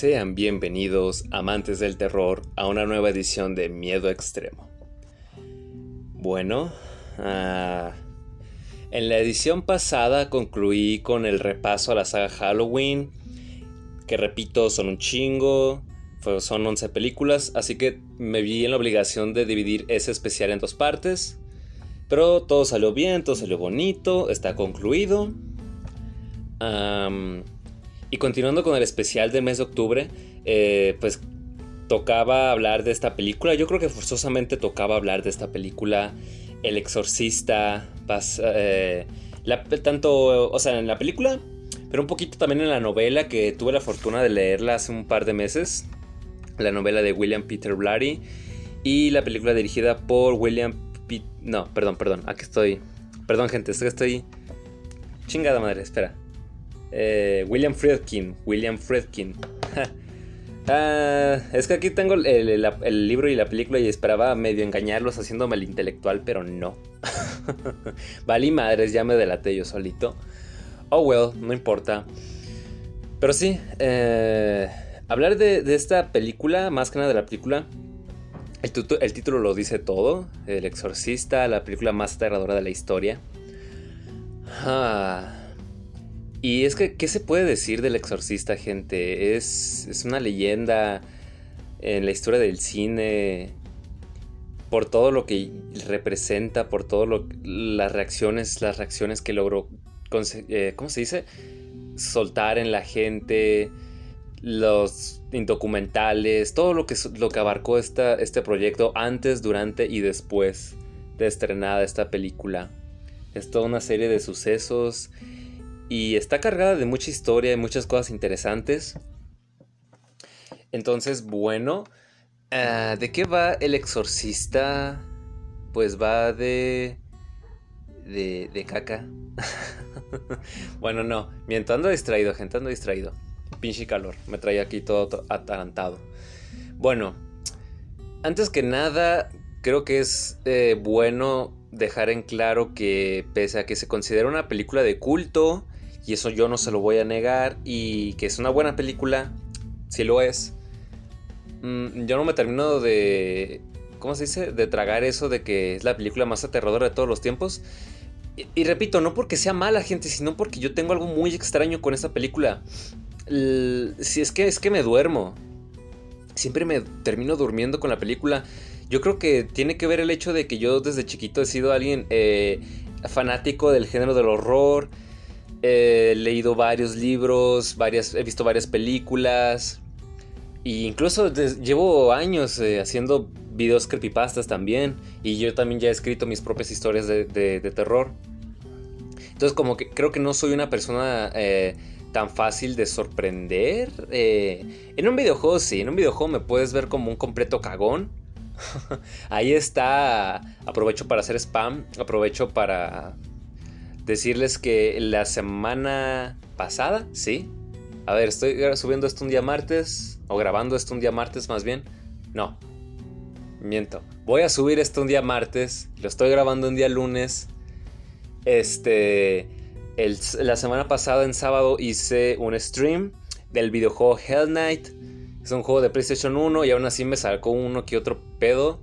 Sean bienvenidos, amantes del terror, a una nueva edición de Miedo Extremo. Bueno, ah, en la edición pasada concluí con el repaso a la saga Halloween, que repito, son un chingo, son 11 películas, así que me vi en la obligación de dividir ese especial en dos partes. Pero todo salió bien, todo salió bonito, está concluido. Y continuando con el especial del mes de octubre, eh, pues tocaba hablar de esta película. Yo creo que forzosamente tocaba hablar de esta película. El exorcista. Eh, tanto, o sea, en la película, pero un poquito también en la novela que tuve la fortuna de leerla hace un par de meses. La novela de William Peter Blatty. Y la película dirigida por William... no, perdón, perdón. Aquí estoy. Perdón, gente, estoy... Chingada madre, espera. Eh, William Friedkin. William Friedkin. Ah, es que aquí tengo el, libro y la película y esperaba medio engañarlos haciéndome el intelectual, pero no. Vale madres, ya me delaté yo solito. Oh well, no importa. Pero sí, eh, hablar de, esta película, más que nada de la película, el, el, título lo dice todo. El exorcista, la película más aterradora de la historia. Ah. Y es que, ¿qué se puede decir del exorcista, gente? Es, es una leyenda en la historia del cine por todo lo que representa, por todo las reacciones, las reacciones que logró, eh, ¿cómo se dice? Soltar en la gente, los documentales, todo lo que, lo que abarcó esta, este proyecto antes, durante y después de estrenada esta película. Es toda una serie de sucesos y está cargada de mucha historia y muchas cosas interesantes. Entonces, bueno, ah, ¿de qué va el exorcista? Pues va de... de, de caca. bueno, no, miento, ando distraído, gente, ando distraído. Pinche calor, me trae aquí todo atarantado. Bueno, antes que nada, creo que es eh, bueno dejar en claro que pese a que se considera una película de culto, y eso yo no se lo voy a negar. Y que es una buena película, si lo es. Mm, yo no me termino de... ¿Cómo se dice? De tragar eso de que es la película más aterradora de todos los tiempos. Y, repito, no porque sea mala gente, sino porque yo tengo algo muy extraño con esta película. si es que es que me duermo. Siempre me termino durmiendo con la película. Yo creo que tiene que ver el hecho de que yo desde chiquito he sido alguien eh, fanático del género del horror. He leído varios libros, varias, he visto varias películas. E incluso llevo años eh, haciendo videos creepypastas también. Y yo también ya he escrito mis propias historias de, terror. Entonces como que creo que no soy una persona eh, tan fácil de sorprender. Eh, en un videojuego sí, en un videojuego me puedes ver como un completo cagón. Ahí está. Aprovecho para hacer spam. Aprovecho para, decirles que la semana pasada, sí. A ver, estoy subiendo esto un día martes, o grabando esto un día martes más bien. No, miento. Voy a subir esto un día martes, lo estoy grabando un día lunes. Este, la semana pasada en sábado hice un stream del videojuego Hell Knight. Es un juego de PlayStation 1 y aún así me sacó uno que otro pedo.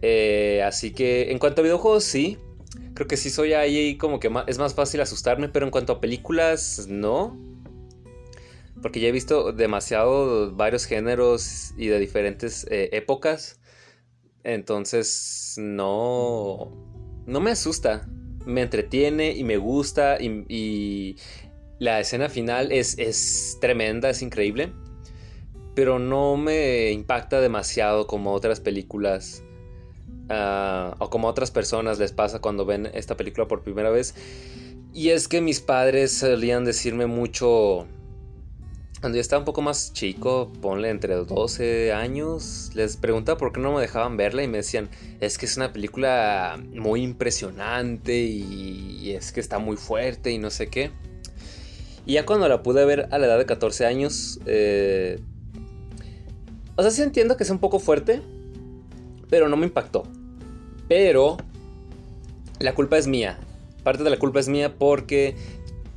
Eh, así que en cuanto a videojuegos, sí creo que sí soy ahí como que es más fácil asustarme, pero en cuanto a películas, no. Porque ya he visto demasiado varios géneros y de diferentes eh, épocas. Entonces, no. No me asusta. Me entretiene y me gusta. Y, la escena final es, es tremenda, es increíble. Pero no me impacta demasiado como otras películas Ah, o como a otras personas les pasa cuando ven esta película por primera vez. Y es que mis padres solían decirme mucho, cuando yo estaba un poco más chico, ponle entre 12 años, les preguntaba por qué no me dejaban verla y me decían, es que es una película muy impresionante y, es que está muy fuerte y no sé qué. Y ya cuando la pude ver a la edad de 14 años, eh, o sea, sí entiendo que es un poco fuerte, pero no me impactó. Pero la culpa es mía. Parte de la culpa es mía porque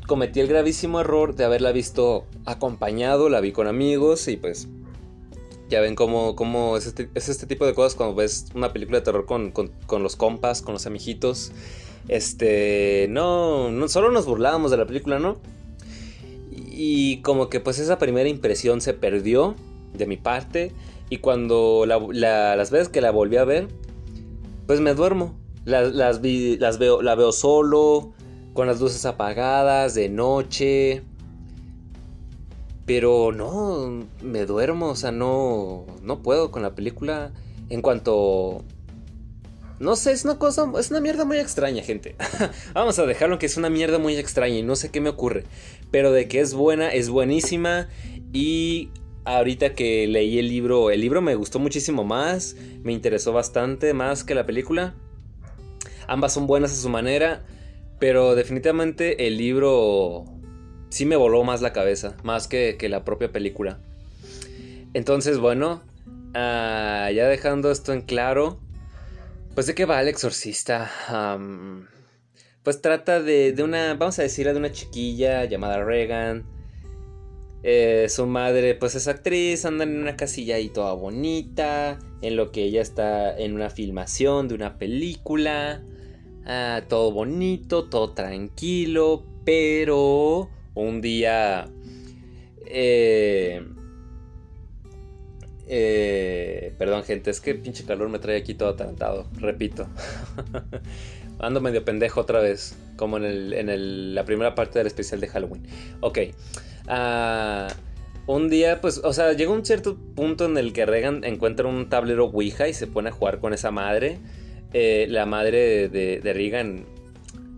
cometí el gravísimo error de haberla visto acompañado, la vi con amigos y pues ya ven cómo, cómo es, este, es, este, tipo de cosas cuando ves una película de terror con, con, los compas, con los amijitos. Este, no, no, solo nos burlábamos de la película, ¿no? Y como que pues esa primera impresión se perdió de mi parte. Y cuando las veces que la volví a ver, pues me duermo. Las, las, las veo, la veo solo, con las luces apagadas, de noche. Pero no, me duermo, o sea, no, no puedo con la película. En cuanto... No sé, es una cosa, es una mierda muy extraña, gente. Vamos a dejarlo que es una mierda muy extraña y no sé qué me ocurre. Pero de que es buena, es buenísima. Y ahorita que leí el libro, el libro me gustó muchísimo más, me interesó bastante más que la película. Ambas son buenas a su manera, pero definitivamente el libro sí me voló más la cabeza, más que, la propia película. Entonces, bueno, ah, ya dejando esto en claro, pues de qué va el exorcista. pues trata de, de, una, vamos a decir, de una chiquilla llamada Regan. Eh, su madre, pues es actriz, anda en una casilla ahí toda bonita, en lo que ella está en una filmación de una película. Ah, todo bonito, todo tranquilo, pero un día... Eh, eh, perdón gente, es que pinche calor me trae aquí todo atarantado, repito. Ando medio pendejo otra vez, como en, la primera parte del especial de Halloween. Ok. Ah, un día, pues, o sea, llega un cierto punto en el que Regan encuentra un tablero Ouija y se pone a jugar con esa madre. Eh, la madre de, de Regan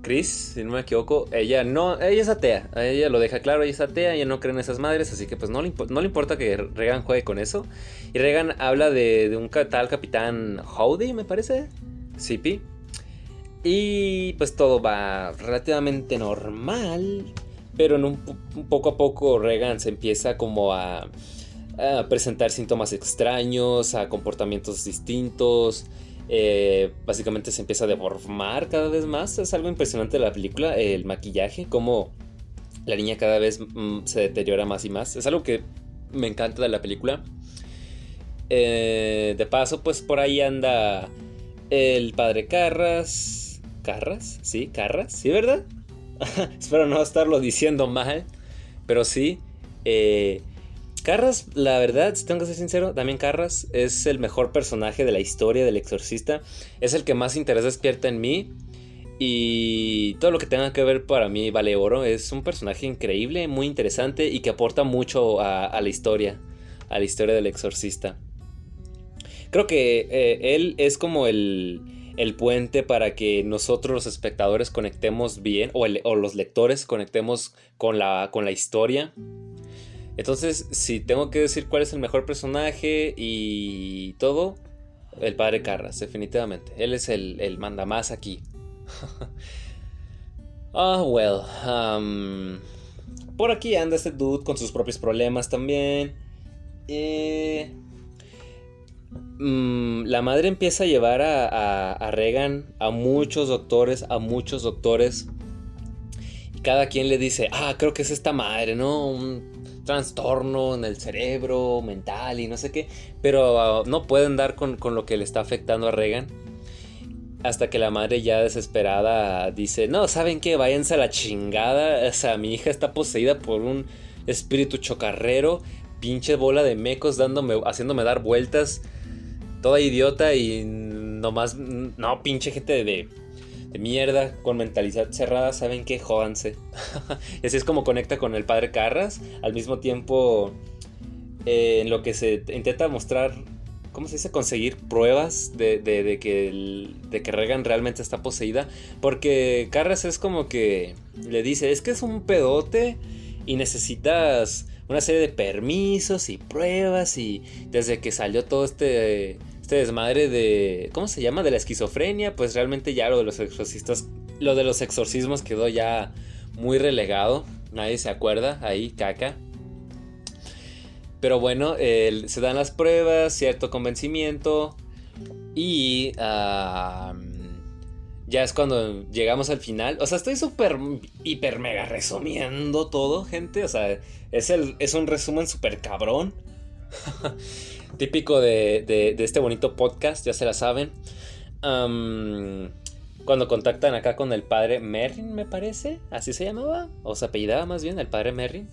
Chris, si no me equivoco, ella no, ella es atea, ella lo deja claro, ella es atea, ella no cree en esas madres, así que pues no le, no le importa que Regan juegue con eso. Y Regan habla de, un tal capitán Howdy, me parece, Zippy. Y pues todo va relativamente normal, pero en un, poco a poco Regan se empieza como a, presentar síntomas extraños, a comportamientos distintos. Eh, básicamente se empieza a deformar cada vez más. Es algo impresionante de la película, el maquillaje, como la niña cada vez mm, se deteriora más y más. Es algo que me encanta de la película. Eh, de paso, pues por ahí anda el padre Carras. ¿Carras? Sí, Carras, ¿sí, verdad? Espero no estarlo diciendo mal, pero sí. Eh, Carras, la verdad, si tengo que ser sincero, también Carras es el mejor personaje de la historia del exorcista. Es el que más interés despierta en mí. Y todo lo que tenga que ver para mí vale oro. Es un personaje increíble, muy interesante y que aporta mucho a, la historia. A la historia del exorcista. Creo que eh, él es como el, el, puente para que nosotros los espectadores conectemos bien. O, los lectores conectemos con la, con la historia. Entonces, si tengo que decir cuál es el mejor personaje y todo, el padre Carras, definitivamente. Él es el, el más aquí. Ah, well. Um, por aquí anda este dude con sus propios problemas también. Eh, mm, la madre empieza a llevar a, a Regan a muchos doctores, a muchos doctores. Y cada quien le dice, ah, creo que es esta madre, ¿no? Un trastorno en el cerebro, mental y no sé qué, pero ah, no pueden dar con, lo que le está afectando a Regan. Hasta que la madre ya desesperada dice, no, ¿saben qué? Váyanse a la chingada. O sea, mi hija está poseída por un espíritu chocarrero, pinche bola de mecos haciéndome dar vueltas, toda idiota y nomás, no, pinche gente de de mierda, con mentalidad cerrada, saben que jódanse. y así es como conecta con el padre Carras. Al mismo tiempo, eh, en lo que se intenta mostrar, ¿cómo se dice? Conseguir pruebas de, que, de que Regan realmente está poseída. Porque Carras es como que le dice, es que es un pedote y necesitas una serie de permisos y pruebas y desde que salió todo este este desmadre de. ¿Cómo se llama? De la esquizofrenia. Pues realmente ya lo de los exorcistas. Lo de los exorcismos quedó ya muy relegado. Nadie se acuerda. Ahí, caca. Pero bueno, se dan las pruebas, cierto convencimiento. Y. ya es cuando llegamos al final. O sea, estoy súper, hiper, mega resumiendo todo, gente. O sea, es, el, es un resumen súper cabrón. Típico de, de, este bonito podcast, ya se la saben. cuando contactan acá con el padre Merrin, me parece. Así se llamaba. O se apellidaba más bien, el padre Merrin.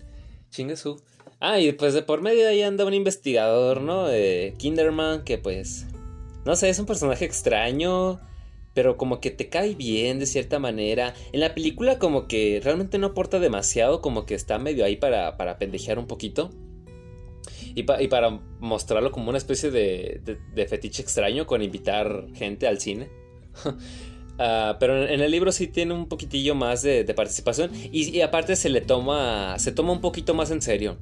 Chingue su. Ah, y pues de por medio ahí anda un investigador, ¿no? De Kinderman, que pues. No sé, es un personaje extraño pero como que te cae bien de cierta manera. En la película como que realmente no aporta demasiado, como que está medio ahí para, para pendejear un poquito. Y, para mostrarlo como una especie de, de, fetiche extraño con invitar gente al cine. Ah, pero en, el libro sí tiene un poquitillo más de, participación y, aparte se le toma, se toma un poquito más en serio.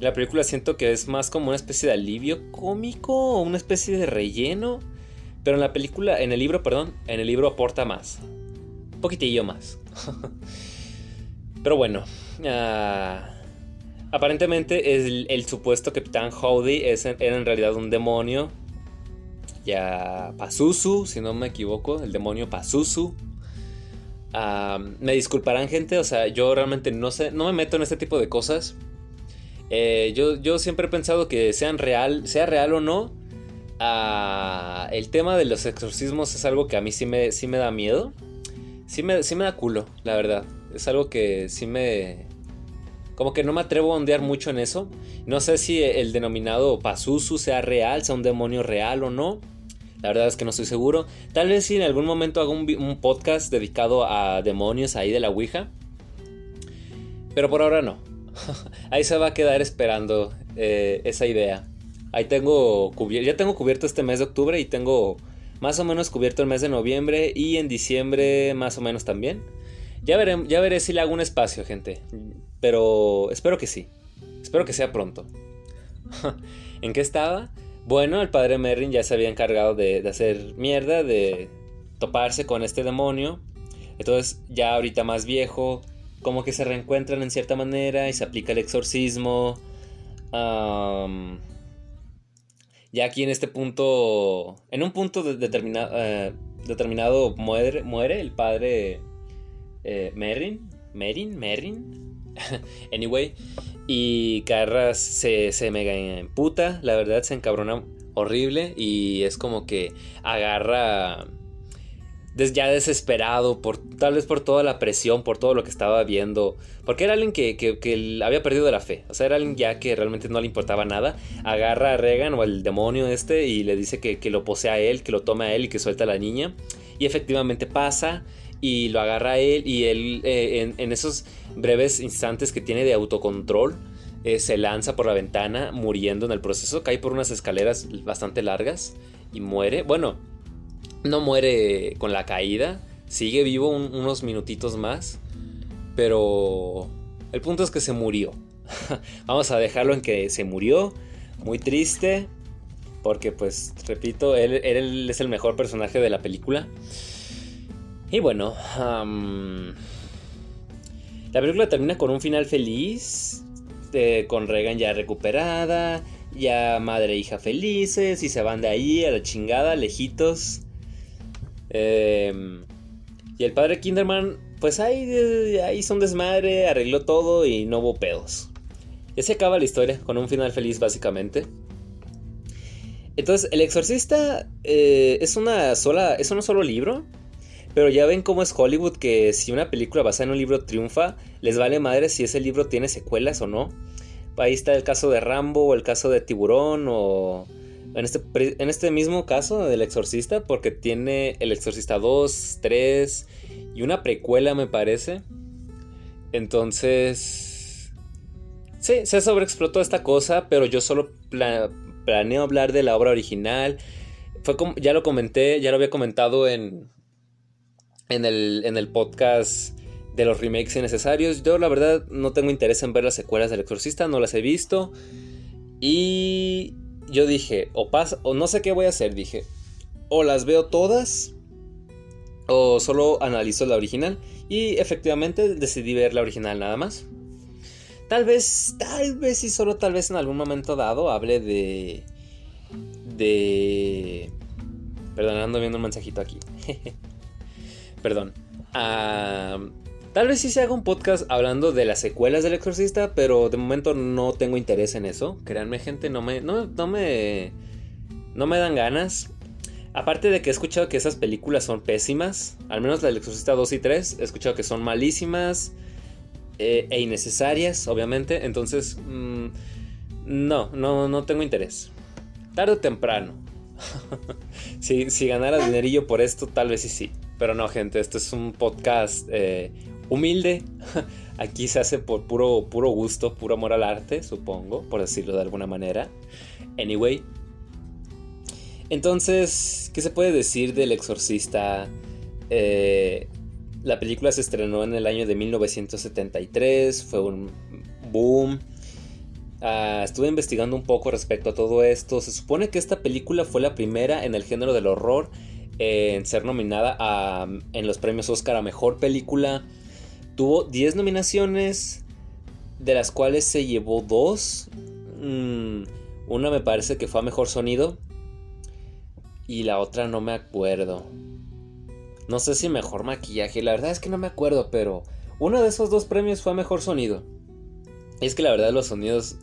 La película siento que es más como una especie de alivio cómico o una especie de relleno. Pero en la película, en el libro, perdón, en el libro aporta más. Un poquitillo más. Pero bueno. Ah, aparentemente el, el, supuesto Capitán Howdy era en realidad un demonio. Ya Pazuzu, si no me equivoco, el demonio Pazuzu. Me disculparán gente, o sea, yo realmente no sé, no me meto en este tipo de cosas. Eh, yo, yo siempre he pensado que sean real, sea real o no, Ah, el tema de los exorcismos es algo que a mí sí me, sí me da miedo. Sí me, sí me da culo, la verdad. Es algo que sí me... Como que no me atrevo a ondear mucho en eso. No sé si el denominado Pazuzu sea real, sea un demonio real o no. La verdad es que no estoy seguro. Tal vez si en algún momento hago un, podcast dedicado a demonios ahí de la Ouija. Pero por ahora no. ahí se va a quedar esperando eh, esa idea. Ahí tengo cubierto, ya tengo cubierto este mes de octubre y tengo más o menos cubierto el mes de noviembre y en diciembre más o menos también. Ya veré, ya veré si le hago un espacio, gente. Pero espero que sí. Espero que sea pronto. ¿En qué estaba? Bueno, el padre Merrin ya se había encargado de, hacer mierda, de toparse con este demonio. Entonces, ya ahorita más viejo, como que se reencuentran en cierta manera y se aplica el exorcismo. Ya aquí en este punto, en un punto eh, determinado muere, muere el padre eh, Merrin, Merin, Merrin, anyway, y Carras se, se mega emputa, la verdad se encabrona horrible y es como que agarra ya desesperado, por, tal vez por toda la presión, por todo lo que estaba viendo, porque era alguien que, había perdido la fe, o sea, era alguien ya que realmente no le importaba nada, agarra a Regan o al demonio este y le dice que, lo posee a él, que lo tome a él y que suelta a la niña, y efectivamente pasa y lo agarra él y él eh, en, esos breves instantes que tiene de autocontrol, eh, se lanza por la ventana muriendo en el proceso, cae por unas escaleras bastante largas y muere. Bueno, no muere con la caída, sigue vivo unos minutitos más, pero el punto es que se murió. Vamos a dejarlo en que se murió, muy triste, porque pues, repito, él, es el mejor personaje de la película. Y bueno, la película termina con un final feliz, eh, con Regan ya recuperada, ya madre e hija felices y se van de ahí a la chingada, lejitos. Em, y el padre Kinderman, pues ahí, ahí hizo un desmadre, arregló todo y no hubo pedos. Y se acaba la historia, con un final feliz básicamente. Entonces, El Exorcista eh, es una sola. es un solo libro. Pero ya ven cómo es Hollywood que si una película basada en un libro triunfa, les vale madre si ese libro tiene secuelas o no. Ahí está el caso de Rambo o el caso de Tiburón o en este, en este mismo caso del Exorcista, porque tiene El Exorcista 2, 3 y una precuela, me parece. Entonces. Sí, se sobreexplotó esta cosa, pero yo solo planeo hablar de la obra original. Fue como, ya lo comenté, ya lo había comentado en, en, el, en el podcast de los remakes innecesarios. Yo la verdad no tengo interés en ver las secuelas del Exorcista, no las he visto. Y yo dije, o pasa, o no sé qué voy a hacer, dije, o las veo todas, o solo analizo la original. Y efectivamente decidí ver la original nada más. Tal vez, tal vez y solo tal vez en algún momento dado hable de... De... Perdón, ando viendo un mensajito aquí. Perdón. tal vez sí se haga un podcast hablando de las secuelas del exorcista, pero de momento no tengo interés en eso. Créanme, gente, no me, no, no me, no me dan ganas. Aparte de que he escuchado que esas películas son pésimas, al menos la del Exorcista 2 y 3, he escuchado que son malísimas eh, e innecesarias, obviamente. Entonces, mm, no, no, no tengo interés. Tarde o temprano. si, si, ganara dinerillo por esto, tal vez sí sí. Pero no, gente, esto es un podcast eh, humilde. Aquí se hace por puro, puro gusto, puro amor al arte, supongo, por decirlo de alguna manera. Anyway, entonces, ¿qué se puede decir del exorcista? Eh, la película se estrenó en el año de 1973, fue un boom. Ah, estuve investigando un poco respecto a todo esto. Se supone que esta película fue la primera en el género del horror en ser nominada en los premios Oscar a Mejor Película. Tuvo 10 nominaciones, de las cuales se llevó 2. Mm, una me parece que fue a Mejor Sonido y la otra no me acuerdo. No sé si mejor maquillaje, la verdad es que no me acuerdo, pero uno de esos dos premios fue mejor sonido. Y es que la verdad los sonidos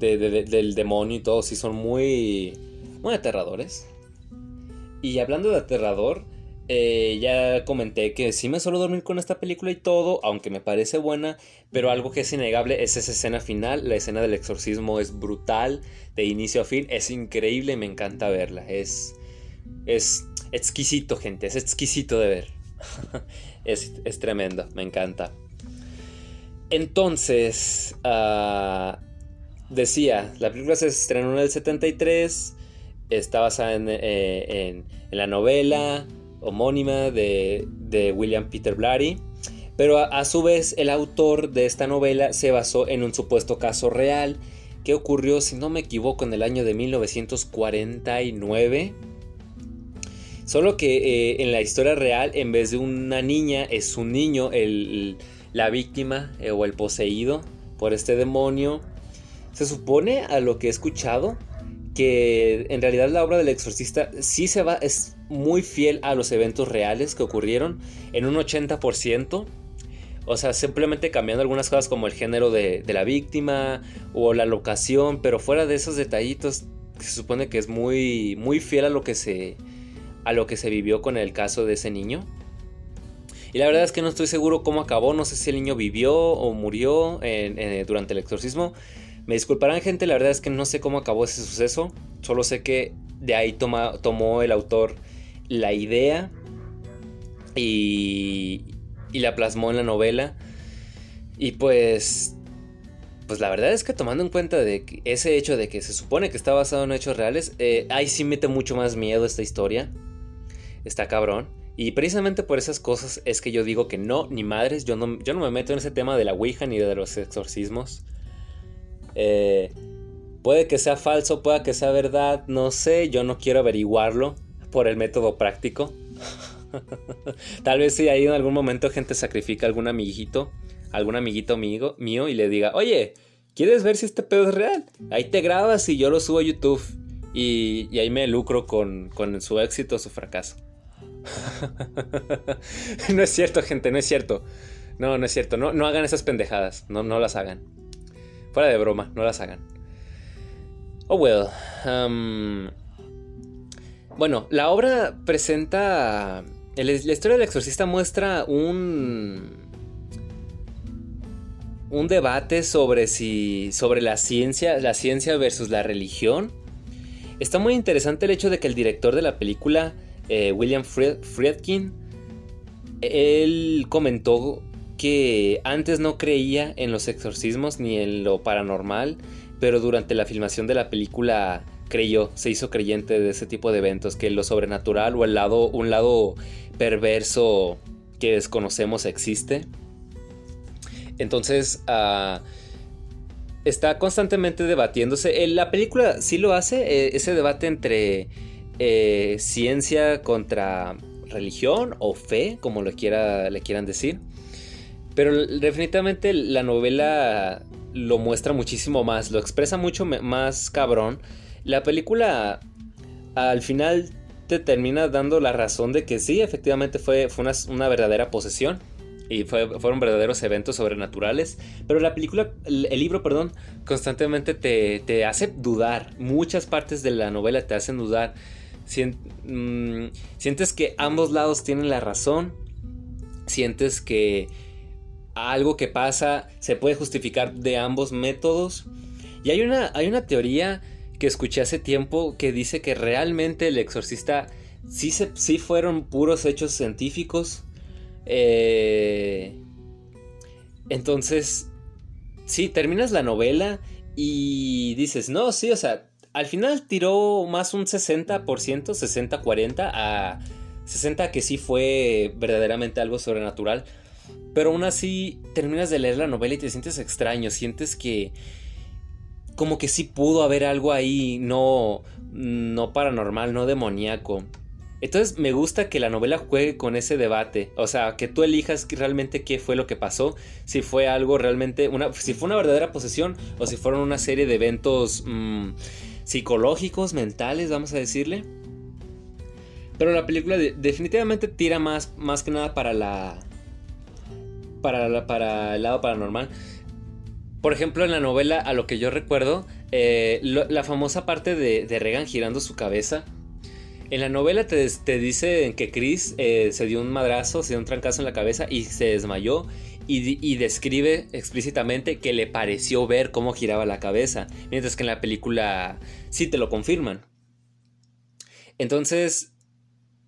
del demonio y todo sí son muy, muy aterradores. Y hablando de aterrador, eh, ya comenté que sí me suelo dormir con esta película y todo, aunque me parece buena, pero algo que es innegable es esa escena final. La escena del exorcismo es brutal, de inicio a fin, es increíble, me encanta verla. Es, es exquisito, gente, es exquisito de ver. es, tremendo, me encanta. Entonces, ah, decía, la película se estrenó en el 73, está basada en, eh, en la novela homónima de, William Peter Blatty. Pero a, su vez el autor de esta novela se basó en un supuesto caso real que ocurrió, si no me equivoco, en el año de 1949. Solo que eh, en la historia real, en vez de una niña, es un niño la víctima eh, o el poseído por este demonio. Se supone, a lo que he escuchado, que en realidad la obra del exorcista sí se va, es muy fiel a los eventos reales que ocurrieron en un 80%. O sea, simplemente cambiando algunas cosas como el género de, la víctima o la locación, pero fuera de esos detallitos, se supone que es muy, muy fiel a lo que se, a lo que se vivió con el caso de ese niño. Y la verdad es que no estoy seguro cómo acabó, no sé si el niño vivió o murió durante el exorcismo. Me disculparán gente, la verdad es que no sé cómo acabó ese suceso, solo sé que de ahí tomó el autor la idea y, y la plasmó en la novela. Y pues pues la verdad es que tomando en cuenta de ese hecho de que se supone que está basado en hechos reales, eh, ahí sí mete mucho más miedo esta historia. Está cabrón. Y precisamente por esas cosas es que yo digo que no, ni madres, yo no, yo no me meto en ese tema de la Ouija ni de los exorcismos. Eh, puede que sea falso, puede que sea verdad, no sé, yo no quiero averiguarlo por el método práctico. Tal vez si ahí en algún momento gente sacrifica algún amiguito, algún amiguito mío, mío y le diga, oye, ¿quieres ver si este pedo es real? Ahí te grabas y yo lo subo a YouTube. Y, y ahí me lucro con, con su éxito o su fracaso. no es cierto, gente, no es cierto. No, no es cierto. No, no hagan esas pendejadas. No, no las hagan. Fuera de broma, no las hagan. Oh well. Um, bueno, la obra presenta. La historia del exorcista muestra un. Un debate sobre si. sobre la ciencia. La ciencia versus la religión. Está muy interesante el hecho de que el director de la película, eh, William Friedkin, él comentó que antes no creía en los exorcismos ni en lo paranormal, pero durante la filmación de la película creyó, se hizo creyente de ese tipo de eventos, que lo sobrenatural o el lado, un lado perverso que desconocemos existe. Entonces, ah, está constantemente debatiéndose. La película sí lo hace, eh, ese debate entre eh, ciencia contra religión o fe, como lo quiera, le quieran decir. Pero definitivamente la novela lo muestra muchísimo más, lo expresa mucho más cabrón. La película al final te termina dando la razón de que sí, efectivamente fue, una, verdadera posesión y fueron verdaderos eventos sobrenaturales. Pero la película, el, libro, perdón, constantemente te, hace dudar. Muchas partes de la novela te hacen dudar. Mm, sientes que ambos lados tienen la razón. Sientes que algo que pasa se puede justificar de ambos métodos. Y hay una, hay una teoría que escuché hace tiempo que dice que realmente el exorcista sí, se, sí fueron puros hechos científicos. Eh, entonces, sí, terminas la novela y dices, no, sí, o sea, al final tiró más un 60%, 60-40 a 60 que sí fue verdaderamente algo sobrenatural. Pero aún así terminas de leer la novela y te sientes extraño, sientes que como que sí pudo haber algo ahí, no, no paranormal, no demoníaco. Entonces me gusta que la novela juegue con ese debate, o sea, que tú elijas realmente qué fue lo que pasó, si fue algo realmente, una, si fue una verdadera posesión o si fueron una serie de eventos mm, psicológicos, mentales, vamos a decirle. Pero la película definitivamente tira más, más que nada para la, para, el lado paranormal. Por ejemplo, en la novela, a lo que yo recuerdo, eh, la famosa parte de, Regan girando su cabeza. En la novela te, te dicen que Chris eh, se dio un madrazo, se dio un trancazo en la cabeza y se desmayó. Y, describe explícitamente que le pareció ver cómo giraba la cabeza. Mientras que en la película sí te lo confirman. Entonces,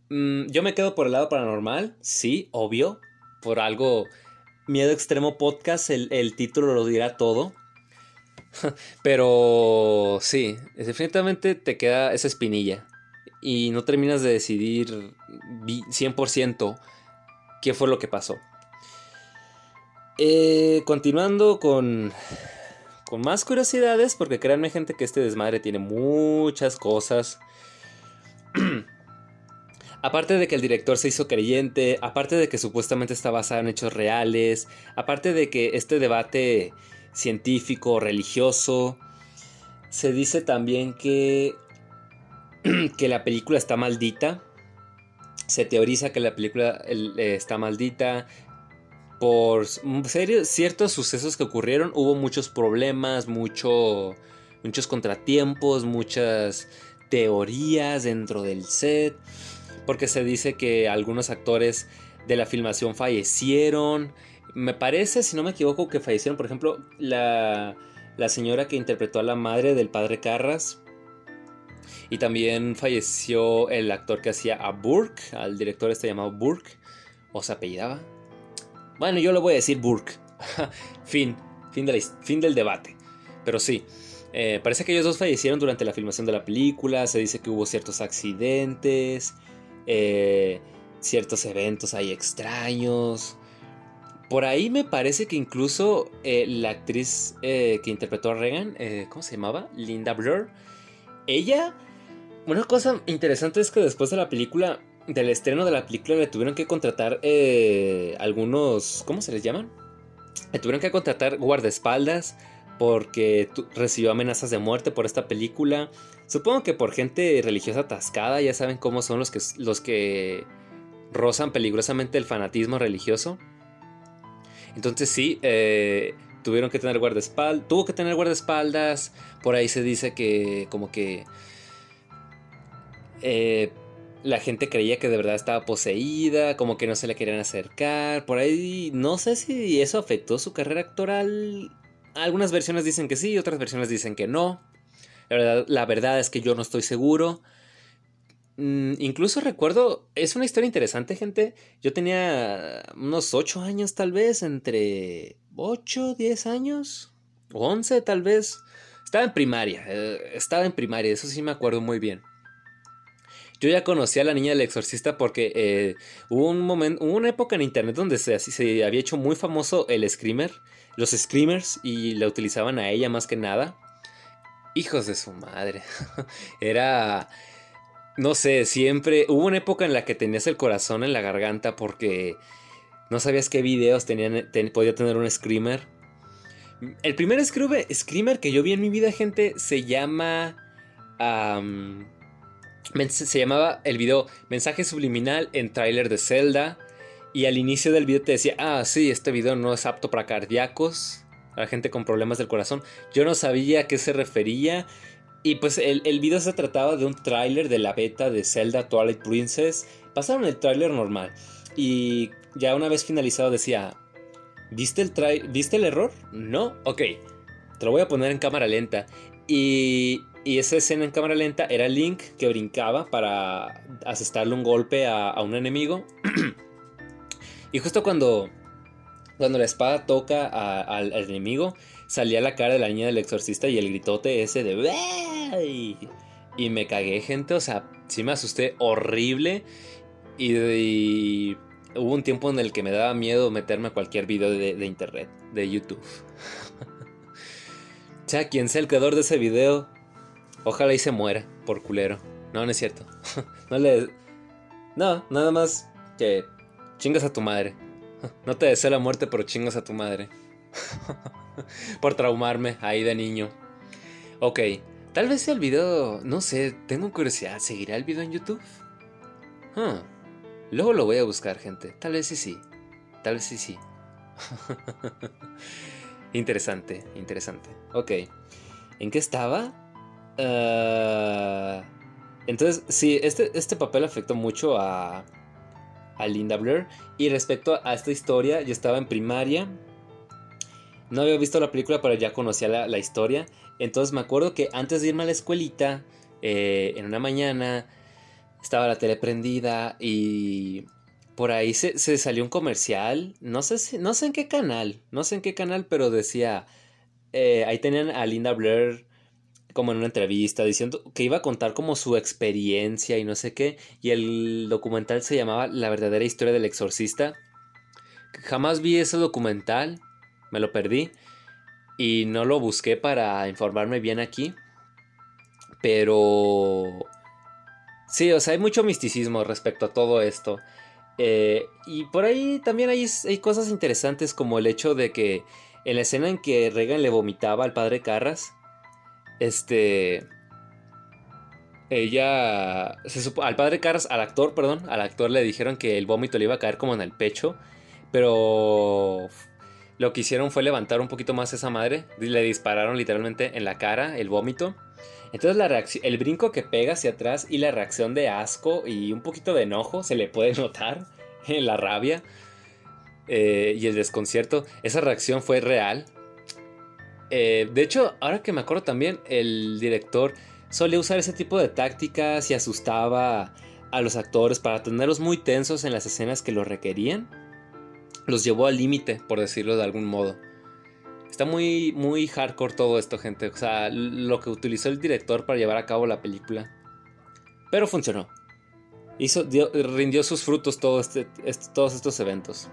mm, yo me quedo por el lado paranormal, sí, obvio. Por algo Miedo Extremo Podcast, el, título lo dirá todo. Pero sí, definitivamente te queda esa espinilla. Y no terminas de decidir 100% qué fue lo que pasó. Eh, continuando con, con más curiosidades, porque créanme gente que este desmadre tiene muchas cosas. Aparte de que el director se hizo creyente, aparte de que supuestamente está basado en hechos reales, aparte de que este debate científico, religioso, se dice también que, que la película está maldita. Se teoriza que la película eh, está maldita por ciertos sucesos que ocurrieron. Hubo muchos problemas, mucho, muchos contratiempos, muchas teorías dentro del set porque se dice que algunos actores de la filmación fallecieron. Me parece, si no me equivoco, que fallecieron, por ejemplo, la, la señora que interpretó a la madre del padre Carras. Y también falleció el actor que hacía a Burke, al director este llamado Burke, o se apellidaba. Bueno, yo lo voy a decir Burke. fin, fin, fin del debate. Pero sí, eh, parece que ellos dos fallecieron durante la filmación de la película. Se dice que hubo ciertos accidentes. Eh, ciertos eventos ahí extraños. Por ahí me parece que incluso eh, la actriz eh, que interpretó a Regan, ¿cómo se llamaba? Linda Blur. Ella, una cosa interesante es que después de la película, del estreno de la película, le tuvieron que contratar algunos, ¿cómo se les llaman? Le tuvieron que contratar guardaespaldas porque recibió amenazas de muerte por esta película. Supongo que por gente religiosa atascada, ya saben cómo son los que, los que rozan peligrosamente el fanatismo religioso. Entonces sí, eh, tuvieron que tener guardaespaldas, tuvo que tener guardaespaldas, por ahí se dice que como que eh, la gente creía que de verdad estaba poseída, como que no se le querían acercar, por ahí no sé si eso afectó su carrera actoral algunas versiones dicen que sí, otras versiones dicen que no. La verdad, es que yo no estoy seguro. Mm, incluso recuerdo, es una historia interesante, gente. Yo tenía unos 8 años tal vez, entre 8, 10 años, 11 tal vez. Estaba en primaria, eh, estaba en primaria, eso sí me acuerdo muy bien. Yo ya conocí a la niña del exorcista porque eh, hubo un momento, hubo una época en internet donde se, se había hecho muy famoso el screamer los screamers y la utilizaban a ella más que nada. Hijos de su madre. Era... No sé, siempre... Hubo una época en la que tenías el corazón en la garganta porque no sabías qué videos tenían, podía tener un screamer. El primer screamer que yo vi en mi vida, gente, se llama... se llamaba el video Mensaje subliminal en tráiler de Zelda. Y al inicio del video te decía, ah, sí, este video no es apto para cardíacos, a gente con problemas del corazón. Yo no sabía a qué se refería. Y pues el, el video se trataba de un tráiler de la beta de Zelda Twilight Princess. Pasaron el tráiler normal. Y ya una vez finalizado decía, ¿viste el, ¿viste el error? No, ok. Te lo voy a poner en cámara lenta. Y y esa escena en cámara lenta era Link que brincaba para asestarle un golpe a, un enemigo. y justo cuando, cuando la espada toca al, enemigo, salía la cara de la niña del exorcista y el gritote ese de... Y, y me cagué, gente. O sea, sí me asusté horrible. Y, hubo un tiempo en el que me daba miedo meterme a cualquier video de, de internet, de YouTube. o sea, quien sea el creador de ese video, Ojalá y se muera por culero. No, no es cierto. no le. No, nada más que chingas a tu madre. No te deseo la muerte, pero chingas a tu madre. por traumarme ahí de niño. Ok, tal vez el video. No sé, tengo curiosidad. ¿Seguirá el video en YouTube? Luego lo voy a buscar, gente. Tal vez sí, sí. Tal vez sí, sí. interesante, interesante. Ok. ¿En qué estaba? Uh, entonces, sí, este, este papel afectó mucho a, a Linda Blair. Y respecto a esta historia, yo estaba en primaria. No había visto la película, pero ya conocía la, historia. Entonces me acuerdo que antes de irme a la escuelita, eh, en una mañana, estaba la tele prendida y por ahí se, salió un comercial. No sé, si, no sé en qué canal, no sé en qué canal, pero decía, eh, ahí tenían a Linda Blair como en una entrevista diciendo que iba a contar como su experiencia y no sé qué. Y el documental se llamaba La verdadera historia del exorcista. Jamás vi ese documental, me lo perdí y no lo busqué para informarme bien aquí. Pero... Sí, o sea, hay mucho misticismo respecto a todo esto. Eh, y por ahí también hay, hay cosas interesantes como el hecho de que en la escena en que Regan le vomitaba al padre Carras, este. Ella. al padre Carras, al actor, perdón, al actor le dijeron que el vómito le iba a caer como en el pecho. Pero. Lo que hicieron fue levantar un poquito más a esa madre. Le dispararon literalmente en la cara el vómito. Entonces la el brinco que pega hacia atrás y la reacción de asco y un poquito de enojo se le puede notar en la rabia eh, y el desconcierto. Esa reacción fue real. Eh, de hecho, ahora que me acuerdo también, el director solía usar ese tipo de tácticas y asustaba a los actores para tenerlos muy tensos en las escenas que lo requerían. Los llevó al límite, por decirlo de algún modo. Está muy, muy hardcore todo esto, gente. O sea, lo que utilizó el director para llevar a cabo la película. Pero funcionó. Hizo, rindió sus frutos este, todos estos eventos.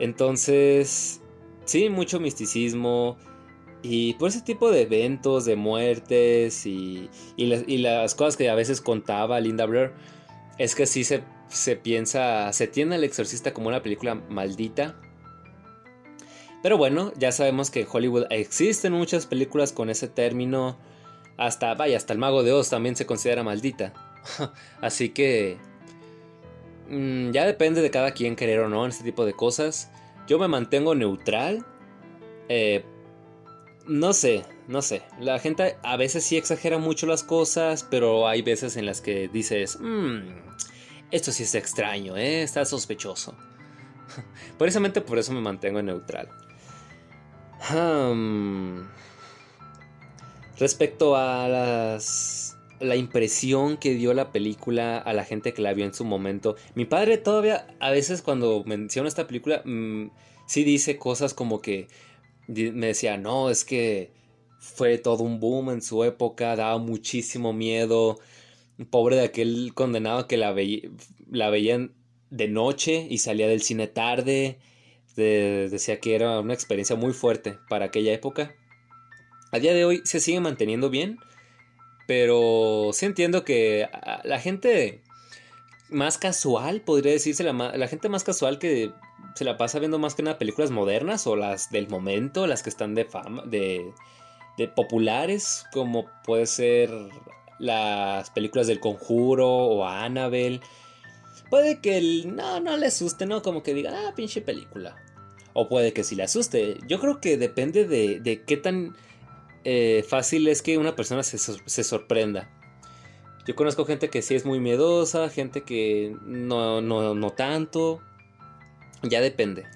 Entonces, sí, mucho misticismo. Y por ese tipo de eventos, de muertes y, las, cosas que a veces contaba Linda Blair, es que sí se, se piensa, se tiene al exorcista como una película maldita. Pero bueno, ya sabemos que en Hollywood existen muchas películas con ese término. Hasta, vaya, hasta el mago de Oz también se considera maldita. Así que... Mm, ya depende de cada quien querer o no en este tipo de cosas. Yo me mantengo neutral. Eh, no sé, no sé. La gente a veces sí exagera mucho las cosas, pero hay veces en las que dices, mmm, esto sí es extraño, ¿eh? está sospechoso. Precisamente por eso me mantengo neutral. respecto a las, la impresión que dio la película a la gente que la vio en su momento, mi padre todavía a veces cuando menciona esta película, mm, sí dice cosas como que me decía, no, es que fue todo un boom en su época, daba muchísimo miedo. Pobre de aquel condenado que la, la veían de noche y salía del cine tarde. decía que era una experiencia muy fuerte para aquella época. A día de hoy se sigue manteniendo bien, pero sí entiendo que la gente más casual, podría decirse, la, la gente más casual que se la pasa viendo más que nada películas modernas o las del momento, las que están de fama, de, de populares, como puede ser las películas del conjuro o Annabelle. Puede que el, no, no le asuste, ¿no? Como que diga, ah, pinche película. O puede que sí le asuste. Yo creo que depende de, qué tan eh, fácil es que una persona se, se, sorprenda. Yo conozco gente que sí es muy miedosa, gente que no, no, no tanto. Ya depende.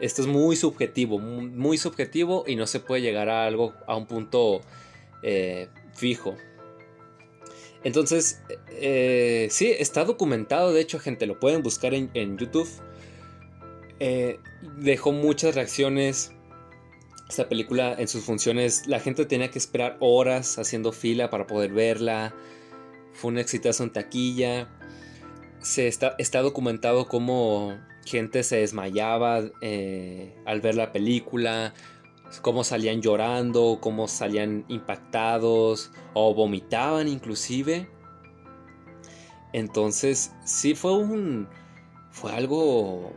Esto es muy subjetivo, muy, subjetivo y no se puede llegar a algo, a un punto eh, fijo. Entonces, eh, sí, está documentado, de hecho, gente, lo pueden buscar en, YouTube. Eh, dejó muchas reacciones. Esta película en sus funciones, la gente tenía que esperar horas haciendo fila para poder verla. Fue un exitazo en taquilla. Se está, está documentado cómo gente se desmayaba eh, al ver la película, cómo salían llorando, cómo salían impactados o vomitaban inclusive. Entonces, sí fue un fue algo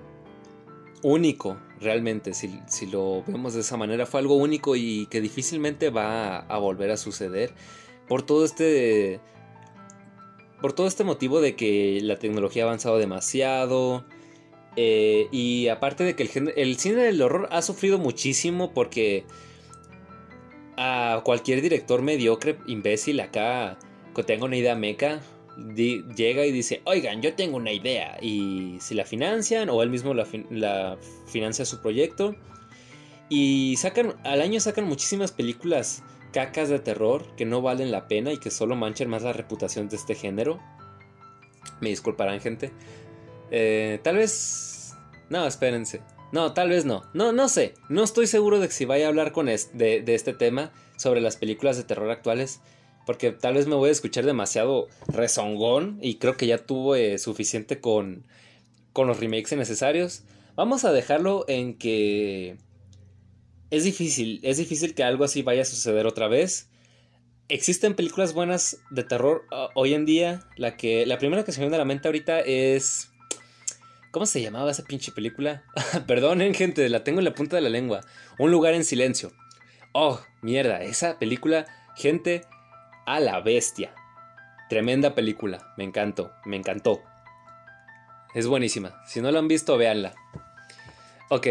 único, realmente, si, si, lo vemos de esa manera, fue algo único y que difícilmente va a volver a suceder por todo este por todo este motivo de que la tecnología ha avanzado demasiado, eh, y aparte de que el, cine del horror ha sufrido muchísimo porque a cualquier director mediocre, imbécil, acá, que tenga una idea meca, llega y dice, oigan, yo tengo una idea. Y si la financian o él mismo la, financia su proyecto. Y sacan, al año sacan muchísimas películas cacas de terror que no valen la pena y que solo manchan más la reputación de este género. Me disculparán gente. Eh, tal vez no, espérense. No, tal vez no. No, no sé. No estoy seguro de que si vaya a hablar con de, este tema sobre las películas de terror actuales. Porque tal vez me voy a escuchar demasiado rezongón. Y creo que ya tuvo eh, suficiente con, con los remakes necesarios. Vamos a dejarlo en que es difícil. Es difícil que algo así vaya a suceder otra vez. Existen películas buenas de terror uh, hoy en día. La, que, la primera que se me viene a la mente ahorita es ¿Cómo se llamaba esa pinche película? Perdonen, gente, la tengo en la punta de la lengua. Un lugar en silencio. Oh, mierda, esa película, gente, a la bestia. Tremenda película, me encantó, me encantó. Es buenísima. Si no la han visto, véanla. Ok.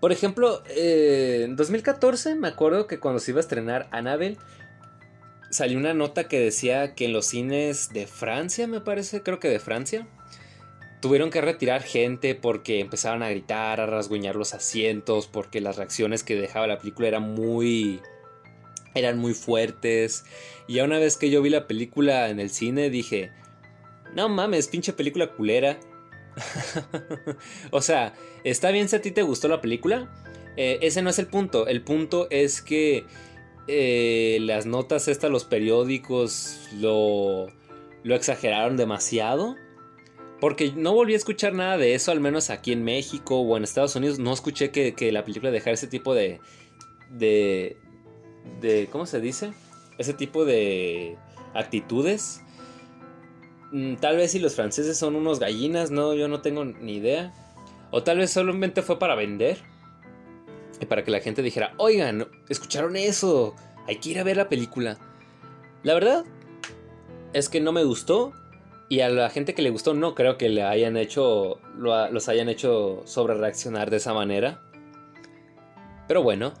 por ejemplo, eh, en 2014 me acuerdo que cuando se iba a estrenar Annabelle, salió una nota que decía que en los cines de Francia, me parece, creo que de Francia, tuvieron que retirar gente porque empezaron a gritar, a rasguñar los asientos, porque las reacciones que dejaba la película eran muy eran muy fuertes. Y ya una vez que yo vi la película en el cine dije, no mames, pinche película culera. o sea, está bien si a ti te gustó la película. Eh, ese no es el punto. El punto es que eh, las notas estas, los periódicos, lo, lo exageraron demasiado. Porque no volví a escuchar nada de eso, al menos aquí en México o en Estados Unidos. No escuché que, la película dejara ese tipo de, de. de. ¿Cómo se dice? Ese tipo de actitudes. Mm, tal vez si los franceses son unos gallinas, no, yo no tengo ni idea. O tal vez solamente fue para vender para que la gente dijera, oigan, ¿escucharon eso? Hay que ir a ver la película. La verdad es que no me gustó y a la gente que le gustó no creo que le hayan hecho, los hayan hecho sobre reaccionar de esa manera. Pero bueno,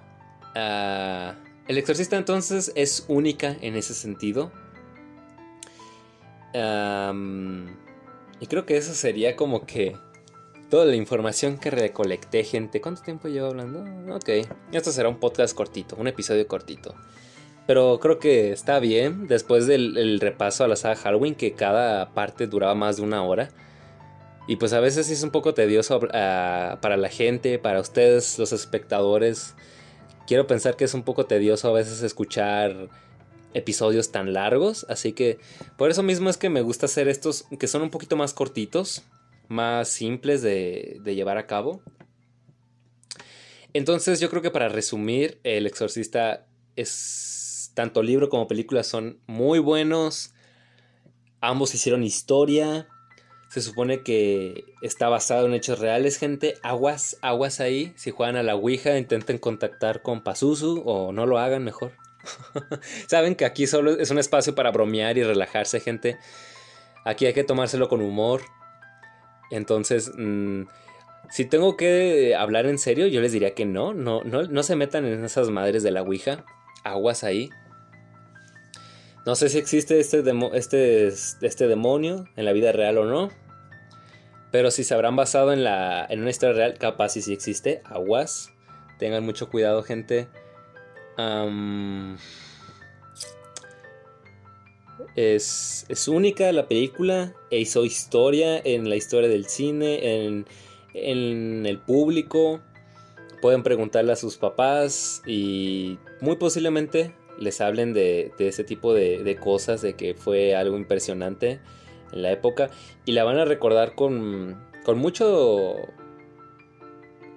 ah, el exorcista entonces es única en ese sentido. y creo que eso sería como que toda la información que recolecté, gente. ¿Cuánto tiempo llevo hablando? Ok, esto será un podcast cortito, un episodio cortito. Pero creo que está bien después del repaso a la saga Halloween, que cada parte duraba más de una hora. Y pues a veces es un poco tedioso ah, para la gente, para ustedes, los espectadores. Quiero pensar que es un poco tedioso a veces escuchar episodios tan largos. Así que por eso mismo es que me gusta hacer estos que son un poquito más cortitos más simples de, llevar a cabo. Entonces yo creo que para resumir, El Exorcista es tanto libro como película son muy buenos. Ambos hicieron historia. Se supone que está basado en hechos reales, gente. Aguas, aguas ahí. Si juegan a la Ouija, intenten contactar con Pazuzu o no lo hagan mejor. Saben que aquí solo es un espacio para bromear y relajarse, gente. Aquí hay que tomárselo con humor. Entonces, mm, si tengo que hablar en serio, yo les diría que no, no, no, no se metan en esas madres de la Ouija. Aguas ahí. No sé si existe este, este, este demonio en la vida real o no. Pero si se habrán basado en, la, en una historia real, capaz y si existe, aguas. Tengan mucho cuidado, gente. Es, es, única la película. E hizo historia en la historia del cine, en, en el público. Pueden preguntarle a sus papás y muy posiblemente les hablen de, de ese tipo de, de cosas, de que fue algo impresionante en la época y la van a recordar con, con mucho...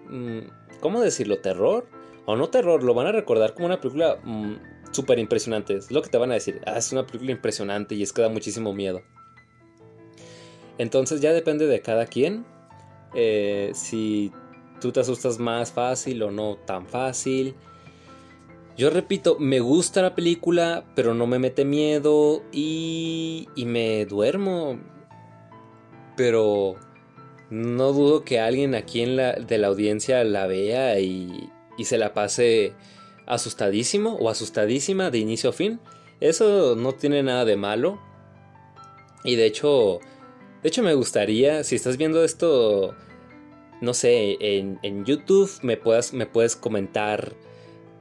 Mm, ¿Cómo decirlo? ¿Terror? O no terror, lo van a recordar como una película mm, súper impresionante. Es lo que te van a decir. Ah, es una película impresionante y es que da muchísimo miedo. Entonces ya depende de cada quien. Eh, si tú te asustas más fácil o no tan fácil. Yo repito, me gusta la película, pero no me mete miedo y, y me duermo. Pero no dudo que alguien aquí en la, de la audiencia la vea y, y se la pase asustadísimo o asustadísima de inicio a fin. Eso no tiene nada de malo. Y de hecho, de hecho me gustaría, si estás viendo esto, no sé, en, en YouTube me, puedas, me puedes comentar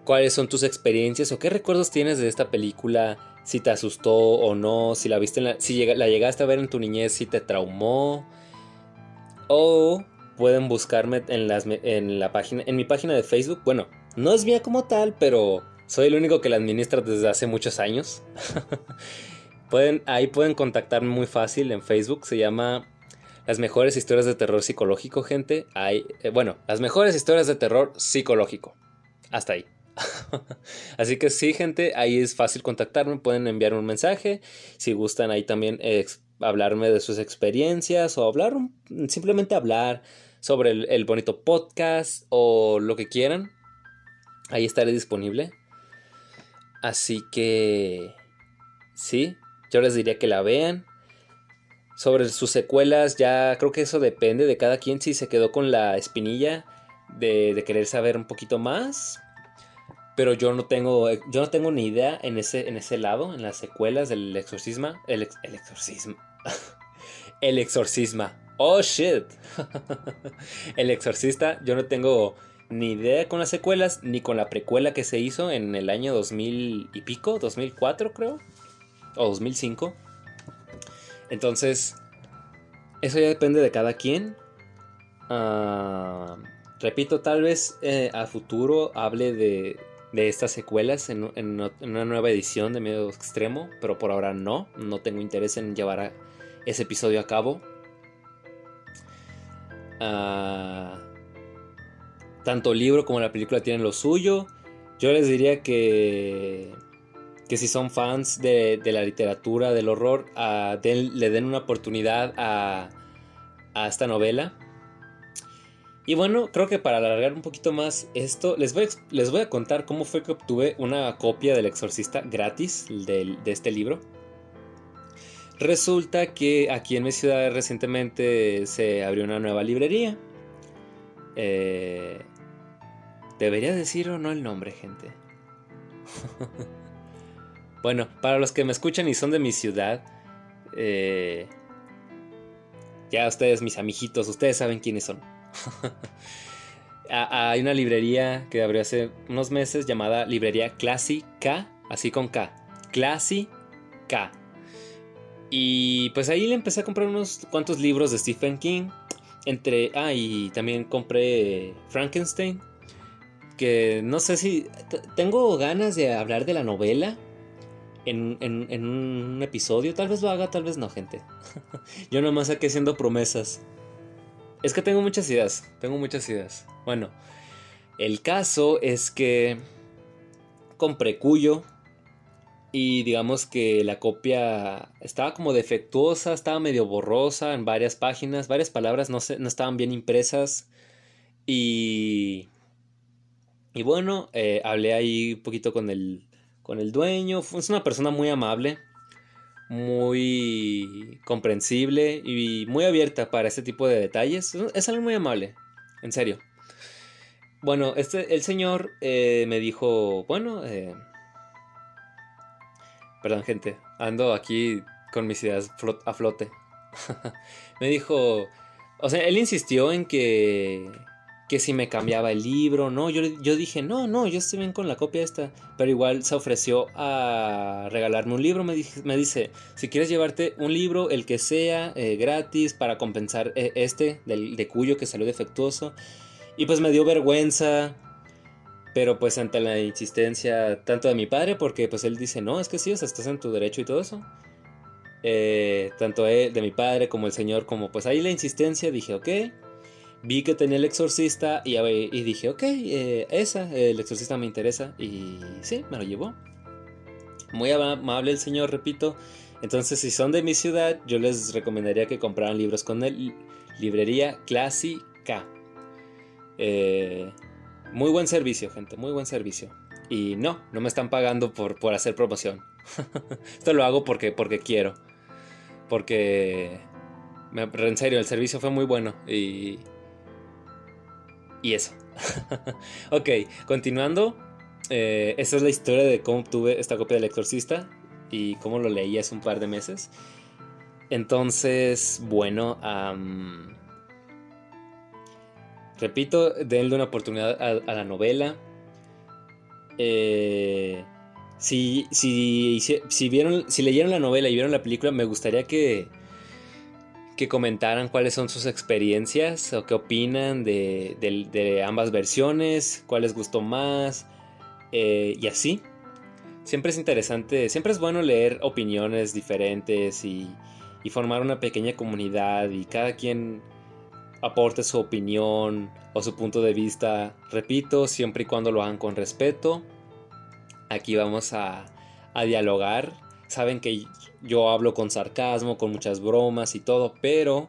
cuáles son tus experiencias o qué recuerdos tienes de esta película, si te asustó o no, si la viste la, si la llegaste a ver en tu niñez, si te traumó. O pueden buscarme en, en la página, en mi página de Facebook. Bueno, no es mía como tal, pero soy el único que la administra desde hace muchos años. pueden, ahí pueden contactarme muy fácil en Facebook. Se llama Las mejores historias de terror psicológico, gente. Hay, eh, bueno, las mejores historias de terror psicológico. Hasta ahí. Así que sí, gente, ahí es fácil contactarme, pueden enviar un mensaje, si gustan ahí también hablarme de sus experiencias o hablar, simplemente hablar sobre el, bonito podcast o lo que quieran, ahí estaré disponible. Así que sí, yo les diría que la vean. Sobre sus secuelas, ya creo que eso depende de cada quien. Si se quedó con la espinilla de, querer saber un poquito más. Pero yo no tengo yo no tengo ni idea en ese en ese lado en las secuelas del exorcisma. El, el exorcismo el oh shit. El exorcista yo no tengo ni idea con las secuelas ni con la precuela que se hizo en el año 2000 y pico 2004 creo o 2005 entonces eso ya depende de cada quien ah, repito tal vez eh, a futuro hable de de estas secuelas en, una nueva edición de Medio Extremo, pero por ahora no, no tengo interés en llevar ese episodio a cabo. Ah, tanto el libro como la película tienen lo suyo. Yo les diría que, que si son fans de, la literatura, del horror, ah, le den una oportunidad a, a esta novela. Y bueno, creo que para alargar un poquito más esto, les voy, a, les voy a contar cómo fue que obtuve una copia del Exorcista gratis de, este libro. Resulta que aquí en mi ciudad recientemente se abrió una nueva librería. Eh, debería decir o no el nombre, gente. bueno, para los que me escuchan y son de mi ciudad, eh, ya ustedes, mis amiguitos, ustedes saben quiénes son. Hay una librería que abrió hace unos meses llamada Librería Clásica, así con K. Clásica. Y pues ahí le empecé a comprar unos cuantos libros de Stephen King. Entre. Ah, y también compré Frankenstein. Que no sé si. Tengo ganas de hablar de la novela. En, en un episodio. Tal vez lo haga, tal vez no, gente. Yo nomás aquí haciendo promesas. Es que tengo muchas ideas, tengo muchas ideas. Bueno, el caso es que compré Cuyo y digamos que la copia estaba como defectuosa, estaba medio borrosa en varias páginas, varias palabras no, no estaban bien impresas y... Y bueno, eh, hablé ahí un poquito con el, con el dueño. Es una persona muy amable, muy comprensible y muy abierta para este tipo de detalles. Es alguien muy amable, en serio. Bueno, este, el señor eh, me dijo, bueno, eh, perdón gente, ando aquí con mis ideas a flote. me dijo, o sea, él insistió en que que si me cambiaba el libro, no, yo, yo dije, no, no, yo estoy bien con la copia esta, pero igual se ofreció a regalarme un libro, me, me dice, si quieres llevarte un libro, el que sea, eh, gratis, para compensar eh, este, del, de Cuyo, que salió defectuoso, y pues me dio vergüenza, pero pues ante la insistencia tanto de mi padre, porque pues él dice, no, es que sí, o sea, estás en tu derecho y todo eso. Eh, tanto de mi padre como el señor, como pues ahí la insistencia, dije, ok vi que tenía el exorcista y, dije, ok, eh, esa, el exorcista me interesa. Y sí, me lo llevó. Muy amable el señor, repito. Entonces, si son de mi ciudad, yo les recomendaría que compraran libros con él. Librería Clásica. Eh, muy buen servicio, gente, muy buen servicio. Y no, no me están pagando por, por hacer promoción. Esto lo hago porque, porque quiero. Porque, en serio, el servicio fue muy bueno. Y, y eso. ok, continuando. Eh, esta es la historia de cómo obtuve esta copia del Exorcista y cómo lo leí hace un par de meses. Entonces, bueno, repito, denle una oportunidad a, la novela. Eh, si, si, si, vieron, si leyeron la novela y vieron la película, me gustaría que, que comentaran cuáles son sus experiencias o qué opinan de, ambas versiones, cuál les gustó más eh, y así. Siempre es interesante, siempre es bueno leer opiniones diferentes y, y formar una pequeña comunidad y cada quien aporte su opinión o su punto de vista, repito, siempre y cuando lo hagan con respeto. Aquí vamos a, a dialogar saben que yo hablo con sarcasmo, con muchas bromas y todo, pero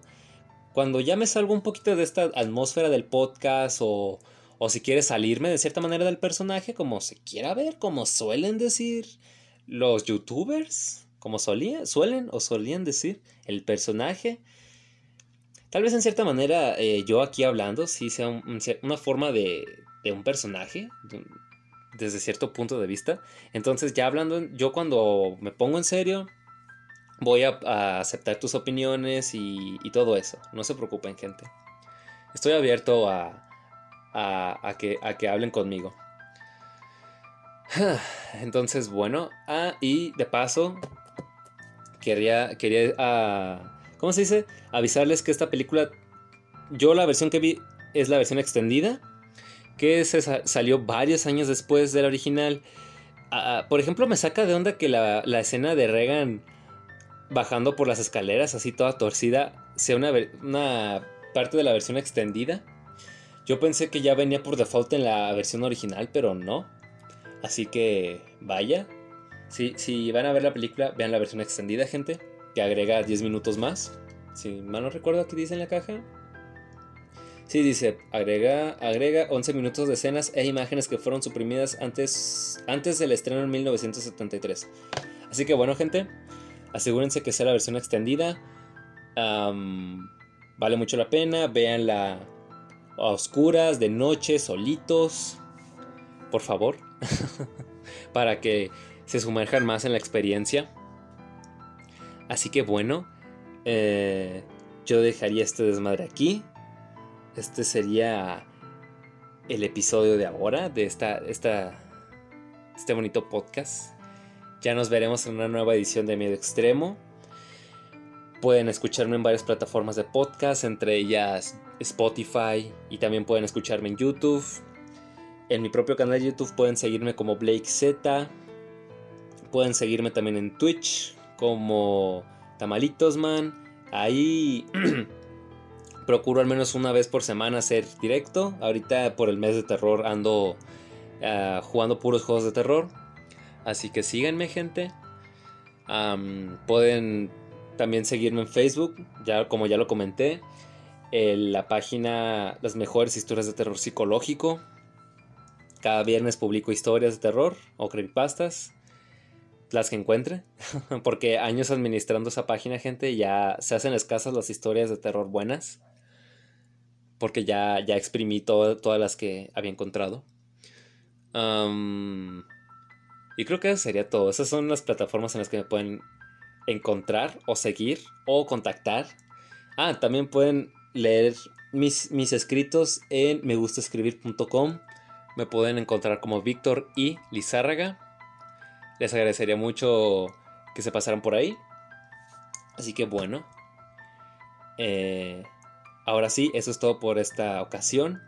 cuando ya me salgo un poquito de esta atmósfera del podcast o, o si quiere salirme de cierta manera del personaje, como se quiera ver, como suelen decir los youtubers, como solía, suelen o solían decir el personaje. Tal vez en cierta manera eh, yo aquí hablando sí sea una forma de, de un personaje, desde cierto punto de vista. Entonces ya hablando, yo cuando me pongo en serio, voy a, aceptar tus opiniones y, todo eso. No se preocupen, gente. Estoy abierto a, a, que, a que hablen conmigo. Entonces, bueno, ah, y de paso, quería, quería, ah, ¿cómo se dice? Avisarles que esta película, yo la versión que vi es la versión extendida que se salió varios años después del original. Ah, por ejemplo, me saca de onda que la, escena de Regan bajando por las escaleras, así toda torcida, sea una, una, parte de la versión extendida. Yo pensé que ya venía por default en la versión original, pero no. Así que vaya. Si, si van a ver la película, vean la versión extendida, gente, que agrega 10 minutos más. Si mal no recuerdo qué dice en la caja. Sí, dice, agrega, agrega 11 minutos de escenas e imágenes que fueron suprimidas antes, antes del estreno en 1973. Así que bueno, gente, asegúrense que sea la versión extendida. vale mucho la pena. Veanla a oscuras, de noche, solitos. Por favor. Para que se sumerjan más en la experiencia. Así que bueno, eh, yo dejaría este desmadre aquí este sería el episodio de ahora, de esta, este bonito podcast. Ya nos veremos en una nueva edición de Miedo Extremo. Pueden escucharme en varias plataformas de podcast, entre ellas Spotify, y también pueden escucharme en YouTube. En mi propio canal de YouTube pueden seguirme como Blake Z. Pueden seguirme también en Twitch como Tamalitosman. Ahí procuro al menos una vez por semana hacer directo. Ahorita por el mes de terror ando ah, jugando puros juegos de terror. Así que síganme gente. pueden también seguirme en Facebook, ya como ya lo comenté. En la página Las mejores historias de terror psicológico. Cada viernes publico historias de terror o creepypastas. las que encuentre, porque años administrando esa página, gente, ya se hacen escasas las historias de terror buenas, porque ya, ya exprimí todas las que había encontrado. y creo que eso sería todo. Esas son las plataformas en las que me pueden encontrar o seguir o contactar. Ah, también pueden leer mis, mis escritos en megustascribir.com. Me pueden encontrar como Víctor y Lizárraga. Les agradecería mucho que se pasaran por ahí. Así que bueno. Eh, ahora sí, eso es todo por esta ocasión.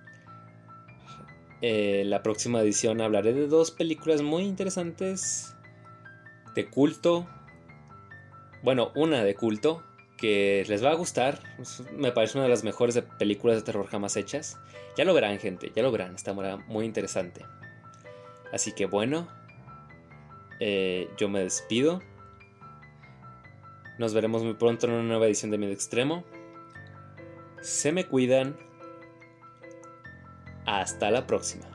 Eh, la próxima edición hablaré de dos películas muy interesantes de culto. Bueno, una de culto que les va a gustar. Me parece una de las mejores películas de terror jamás hechas. Ya lo verán, gente, ya lo verán. Está muy interesante. Así que bueno, eh, yo me despido. Nos veremos muy pronto en una nueva edición de Miedo Extremo. Se me cuidan. Hasta la próxima.